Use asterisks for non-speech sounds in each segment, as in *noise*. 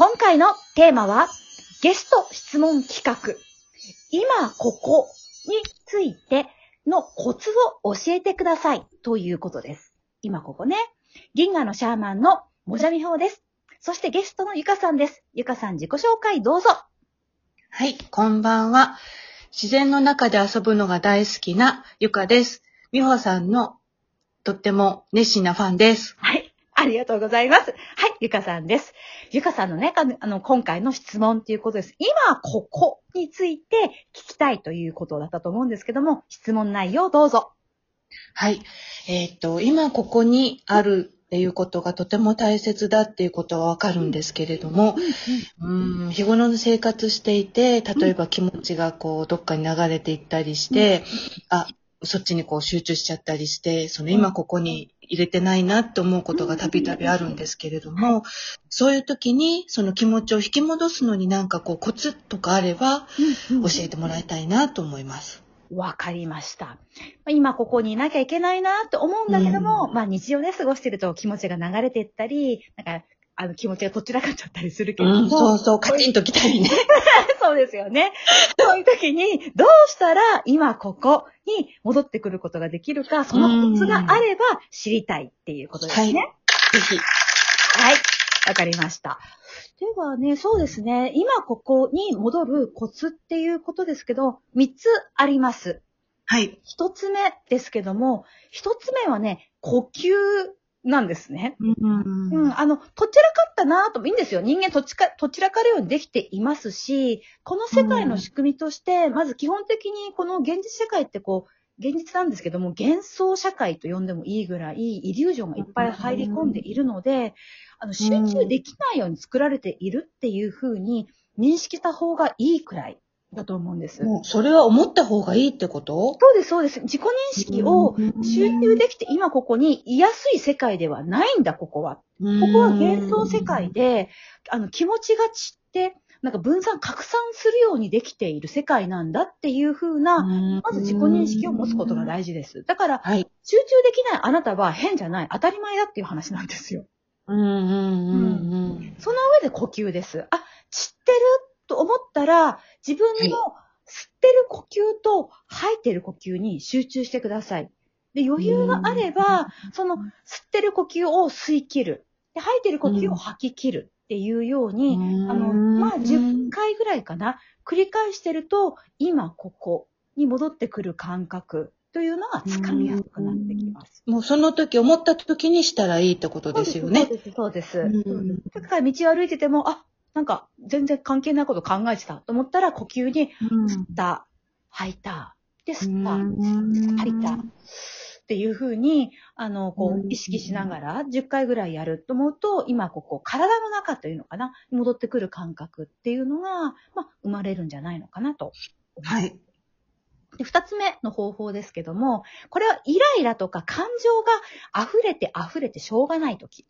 今回のテーマは、ゲスト質問企画。今ここについてのコツを教えてくださいということです。今ここね。銀河のシャーマンのもじゃみほうです。そしてゲストのゆかさんです。ゆかさん自己紹介どうぞ。はい、こんばんは。自然の中で遊ぶのが大好きなゆかです。みほさんのとっても熱心なファンです。はい。ありがとうございます。はい。ゆかさんです。ゆかさんのね、かあの、今回の質問ということです。今、ここについて聞きたいということだったと思うんですけども、質問内容どうぞ。はい。えっ、と、今ここにあるっていうことがとても大切だっていうことはわかるんですけれども、うん、日頃の生活していて、例えば気持ちがこう、どっかに流れていったりして、あ、そっちにこう集中しちゃったりして、その今ここに入れてないなって思うことがたびたびあるんですけれども、そういう時にその気持ちを引き戻すのになんかこうコツとかあれば教えてもらいたいなと思います。わかりました。まあ今ここにいなきゃいけないなって思うんだけども、うんまあ日常で過ごしてると気持ちが流れていったり、なんか、あの気持ちがこちらかっちゃったりするけれども、うん、そうそう、カチンときたりね。*laughs* そうですよね。そういう時に、どうしたら今ここに戻ってくることができるか、そのコツがあれば知りたいっていうことですね。ぜひ。はい。わかりました。ではね、そうですね。今ここに戻るコツっていうことですけど、3つあります。はい。1つ目ですけども、1つ目はね、呼吸なんですね。うんうん、あの、とちらかったなともいいんですよ。人間とちか、とちらかるようにできていますし、この世界の仕組みとして、まず基本的にこの現実社会ってこう、現実なんですけども、幻想社会と呼んでもいいぐらい、イリュージョンがいっぱい入り込んでいるので、あの、集中できないように作られているっていうふうに認識した方がいいくらいだと思うんです。もうそれは思った方がいいってこと？そうです、そうです。自己認識を集中できて今ここに居やすい世界ではないんだ、ここは。ここは幻想世界で、あの、気持ちが散って、なんか分散、拡散するようにできている世界なんだっていう風な、ままず自己認識を持つことが大事です。だから、はい。集中できないあなたは変じゃない、当たり前だっていう話なんですよ。うんうんうんうん。その上で呼吸です。あ、散ってると思ったら、自分の吸ってる呼吸と吐いてる呼吸に集中してください。で、余裕があれば、その吸ってる呼吸を吸い切る。で、吐いてる呼吸を吐き切るっていうように、あの、まあ、10回ぐらいかな。繰り返してると、今ここに戻ってくる感覚というのがつかみやすくなってきます。もうその時、思った時にしたらいいってことですよね。そうです、そうです。うんそうですだから道を歩いてても、あ、なんか全然関係ないこと考えてたと思ったら、呼吸に吸った、吐いた、で、吸った、吐いた。っていうふうに、あの、こう意識しながら10回ぐらいやると思うと、今ここ、体の中というのかな、戻ってくる感覚っていうのが、まあ、生まれるんじゃないのかなと。はい。で、二つ目の方法ですけども、これはイライラとか感情が溢れて溢れてしょうがない時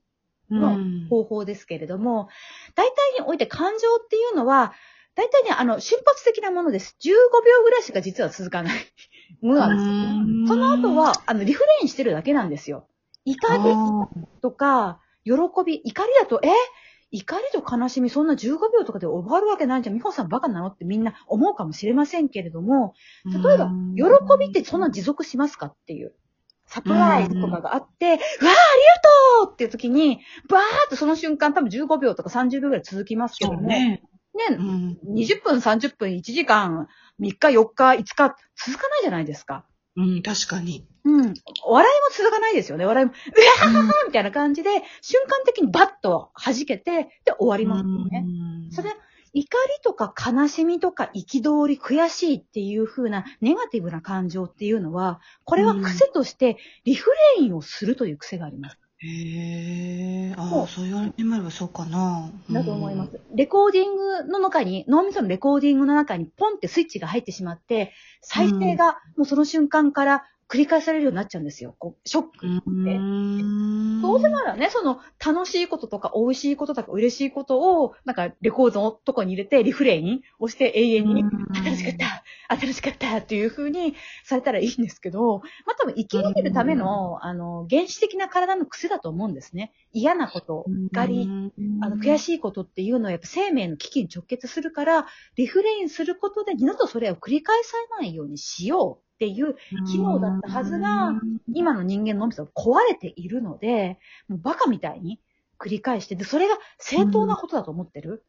の方法ですけれども、大体において感情っていうのは、大体ね、あの、瞬発的なものです。15秒ぐらいしか実は続かないものなんです。その後は、あの、リフレインしてるだけなんですよ。怒りとか、喜び、怒りだと、え？怒りと悲しみ、そんな15秒とかで終わるわけないじゃん。美穂さんバカなのってみんな思うかもしれませんけれども、例えば、喜びってそんな持続しますかっていう。サプライズとかがあって、うわーありがとうっていう時に、バーっとその瞬間多分15秒とか30秒ぐらい続きますけども、ね、ね。うん20分、30分、1時間、3日、4日、5日、続かないじゃないですか。うん、確かに。うん。笑いも続かないですよね。笑いも、うわーみたいな感じで、瞬間的にバッと弾けて、で、終わりますよね。それ、怒りとか悲しみとか憤り、悔しいっていう風なネガティブな感情っていうのは、これは癖としてリフレインをするという癖があります。へえ、ああ、そう言われてみればそうかな。だと思います。レコーディングの中に、脳みそのレコーディングの中にポンってスイッチが入ってしまって、再生がもうその瞬間から繰り返されるようになっちゃうんですよ。こうショックうん。でうん。どうせならね、その楽しいこととか美味しいこととか嬉しいことを、なんかレコードのとこに入れてリフレインをして永遠に、うんあ楽しかった、あ、楽しかったっていう風に *laughs* されたらいいんですけど、まあ多分生き延びるための、あの、原始的な体の癖だと思うんですね。嫌なこと、怒り、あの、悔しいことっていうのはやっぱ生命の危機に直結するから、リフレインすることで二度とそれを繰り返さないようにしようっていう機能だったはずが、今の人間の脳みそが壊れているので、もうバカみたいに繰り返して、で、それが正当なことだと思ってる、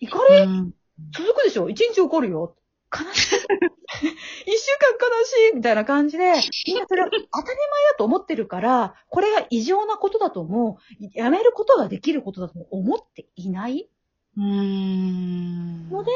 怒り？うん。続くでしょ？一日怒るよ？悲しい。*laughs* 一週間悲しい？みたいな感じで、みんなそれを当たり前だと思ってるから、これが異常なことだとも、やめることができることだとも思っていない。うん。ので、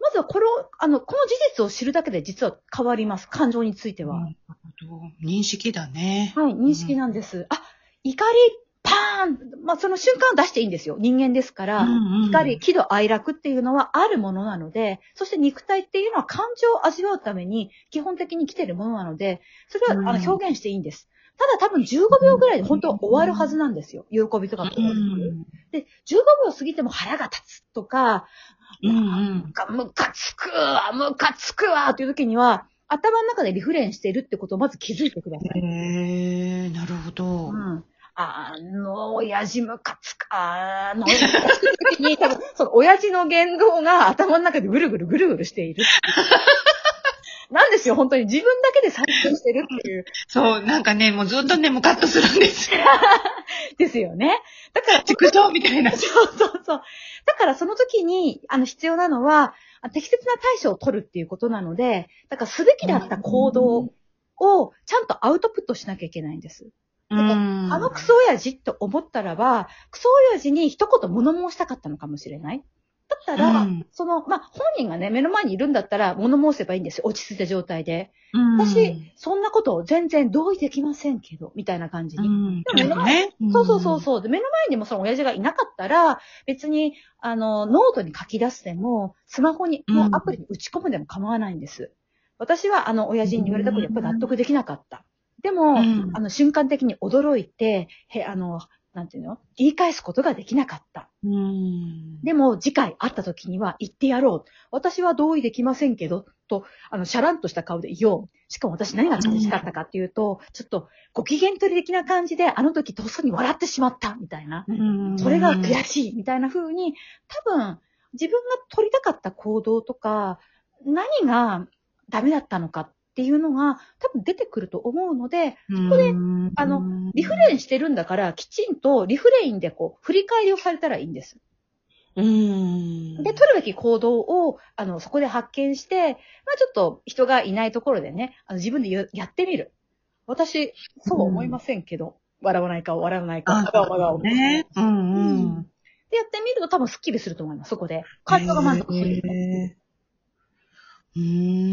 まずはこれを、あの、この事実を知るだけで実は変わります。感情については。なるほど認識だね。はい、認識なんです。あ、怒り、パーンまあ、その瞬間は出していいんですよ。人間ですから。うんうん怒り、喜怒哀楽っていうのはあるものなので、そして肉体っていうのは感情を味わうために基本的に来てるものなので、それはあうんの表現していいんです。ただ多分15秒ぐらいで本当は終わるはずなんですよ。喜びとかも。うんで、15秒過ぎても腹が立つとか、うんうんなんかムカつくわ、ムカつくわっていう時には、頭の中でリフレインしているってことをまず気づいてください。へえ、なるほど。うん。あの、親父ムカつく、あの、*laughs* 時に多分、その親父の言動が頭の中でぐるぐるぐるぐるしている。*laughs* なんですよ、本当に。自分だけで再生してるっていう。*laughs* そう、なんかね、もうずっとね、ムカッとするんですよ。*laughs* ですよね。だから、畜生みたいな。そうそうそう。だからその時に、あの、必要なのは、あ適切な対処を取るっていうことなので、だからすべきだった行動をちゃんとアウトプットしなきゃいけないんです。うんあのクソ親父と思ったらば、クソ親父に一言物申したかったのかもしれない。だったら、うんその、まあ、本人がね、目の前にいるんだったら物申せばいいんですよ。落ち着いた状態で。うん私、そんなこと全然同意できませんけど、みたいな感じに。うん。でも目のね。そうそうそうそう。で、目の前にもその親父がいなかったら、別に、あの、ノートに書き出すでも、スマホに、うんもうアプリに打ち込むでも構わないんです。私は、あの、親父に言われたことやっぱり納得できなかった。でも、うんあの、瞬間的に驚いて、へ、あの、なんていうの？言い返すことができなかった。うん。でも、次回会った時には言ってやろう。私は同意できませんけど、と、あの、シャランとした顔で言おう。しかも私何が楽しかったかっていうと、ちょっと、ご機嫌取り的な感じで、あの時とっさに笑ってしまった、みたいな。うんそれが悔しい、みたいな風に、多分、自分が取りたかった行動とか、何がダメだったのかっていうのが、多分出てくると思うので、そこであの、リフレインしてるんだから、きちんとリフレインでこう、振り返りをされたらいいんです。うん。で、取るべき行動を、あの、そこで発見して、まあちょっと人がいないところでね、あの自分でややってみる。私、そうは思いませんけど、笑わない顔、笑わない顔、あ真顔、真顔。ね。うんうん。で、やってみると多分スッキリすると思います、そこで。感情が満足する。へーうん。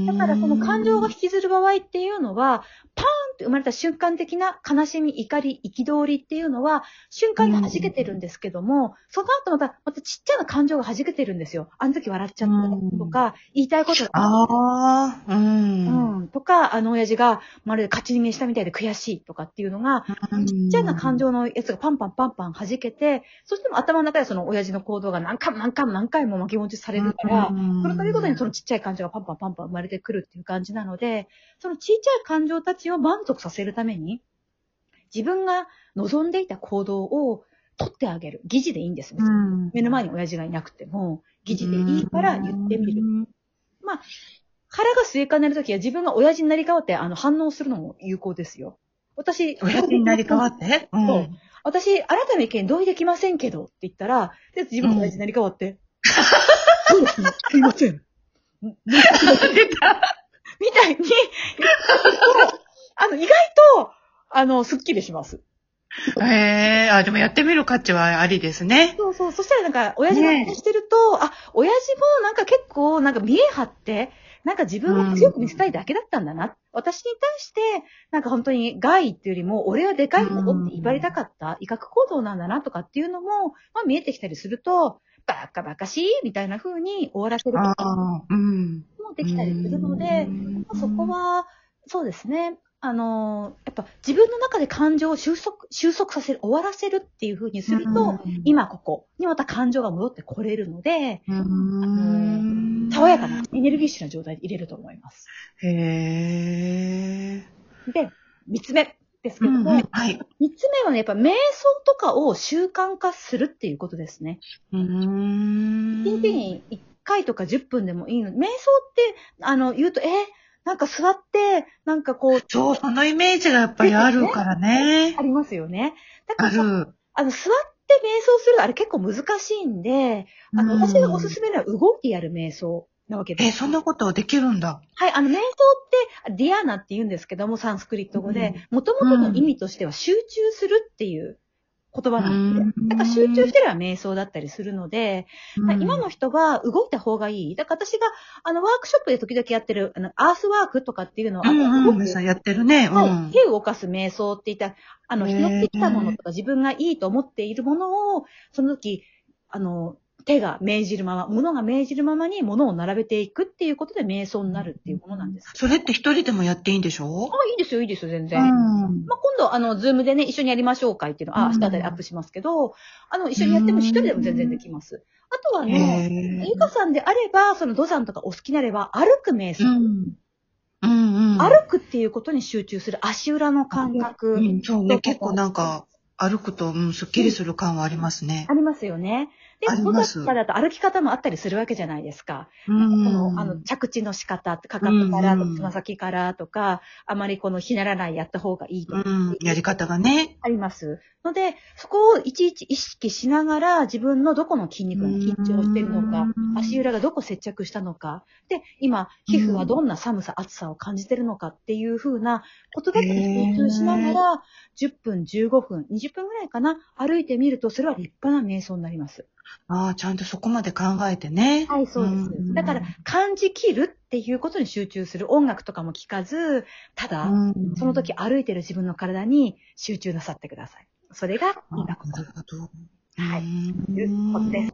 だからその感情が引きずる場合っていうのは、パって生まれた瞬間的な悲しみ、怒り、憤りっていうのは、瞬間で弾けてるんですけども、その後また、またちっちゃな感情が弾けてるんですよ。あの時笑っちゃったとか、言いたいことが。ああ、うん。うん、とか、あの親父がまるで勝ち逃げしたみたいで悔しいとかっていうのが、ちっちゃな感情のやつがパンパンパンパン弾けて、そしても頭の中でその親父の行動が何回も何回も何回も巻き戻しされるから、それということにそのちっちゃい感情がパンパンパンパン生まれてくるっていう感じなので、そのちっちゃい感情たちを満足させるために、自分が望んでいた行動を取ってあげる。疑似でいいんですね。うん目の前に親父がいなくても、疑似でいいから言ってみる。。腹が据えかねるときは自分が親父になり変わってあの反応するのも有効ですよ。私、親父になり変わって？うそう。私、あなたの意見同意できませんけどって言ったら、で自分が親父になり変わって、そうですね、すいません。*laughs* みたいに、あの、意外と、あの、スッキリします。へえ、あ、でもやってみる価値はありですね。そうそう。そしたらなんか、親父がしてると、あ、親父もなんか結構、なんか見え張って、なんか自分を強く見せたいだけだったんだな。私に対して、なんか本当に害っていうよりも、俺はでかいことって威張りたかった、威嚇行動なんだなとかっていうのも、まあ見えてきたりすると、バカバカしいみたいな風に終わらせること。もできたりするので、まあそこは、そうですね。あの、やっぱ自分の中で感情を収束、収束させる、終わらせるっていう風にすると、うん、今ここにまた感情が戻ってこれるので、うん、爽やかなエネルギッシュな状態で入れると思います。へー。で、三つ目ですけども、うんうんはい。三つ目はね、やっぱ瞑想とかを習慣化するっていうことですね。うーん。一日に1回とか10分でもいいの。瞑想って、あの、言うと、えーなんか座って、なんかこう、そう、そのイメージがやっぱりあるからね *laughs* あ。りますよね。だかあらさ、る。あの、座って瞑想するのあれ結構難しいんで、あの、うん私がおすすめなのは動いてやる瞑想なわけです。え、そんなことできるんだ。はい、あの、瞑想って、ディアーナって言うんですけども、サンスクリット語で、もともとの意味としては集中するっていう言葉なんですね。うんだから集中してれば瞑想だったりするので、うん今の人は動いた方がいい。だから私が、あの、ワークショップで時々やってる、あの、アースワークとかっていうのは、うんうん、さんやってるね。はい、うん。手を動かす瞑想って言ったら、あの、拾ってきたものとか自分がいいと思っているものを、その時、あの、手が命じるまま、物が命じるままに物を並べていくっていうことで瞑想になるっていうものなんです。それって一人でもやっていいんでしょ？あ、いいですよ、いいですよ、全然。うん。まあ、今度、あの、ズームでね、一緒にやりましょうかっていうの、あ、うん明日あたりアップしますけど、あの、一緒にやっても一人でも全然できます。あとはね、へゆかさんであれば、その、土山とかお好きなれば、歩く瞑想。うん。うんうん。歩くっていうことに集中する足裏の感覚。うん、そうね。結構なんか、歩くと、うん、すっきりする感はありますねあ。りますよね。で、あります小坂だと歩き方もあったりするわけじゃないですか。うん。この、あの、着地の仕方、かかとから、うんつま先からとか、あまりこのひならないやった方がいいとか、うん、やり方がね。あります。ので、そこをいちいち意識しながら、自分のどこの筋肉が緊張しているのかう、ん足裏がどこ接着したのか、で、今、皮膚はどんな寒さ、暑さを感じてるのかっていう風なことだけに集中しながら、10分、15分、20分ぐらいかな、歩いてみると、それは立派な瞑想になります。ああ、ちゃんとそこまで考えてね。はい、そうです。んだから、感じきるっていうことに集中する。音楽とかも聞かず、ただ、うんその時歩いてる自分の体に集中なさってください。それがいいななこと。るほど。はいうんいうことです。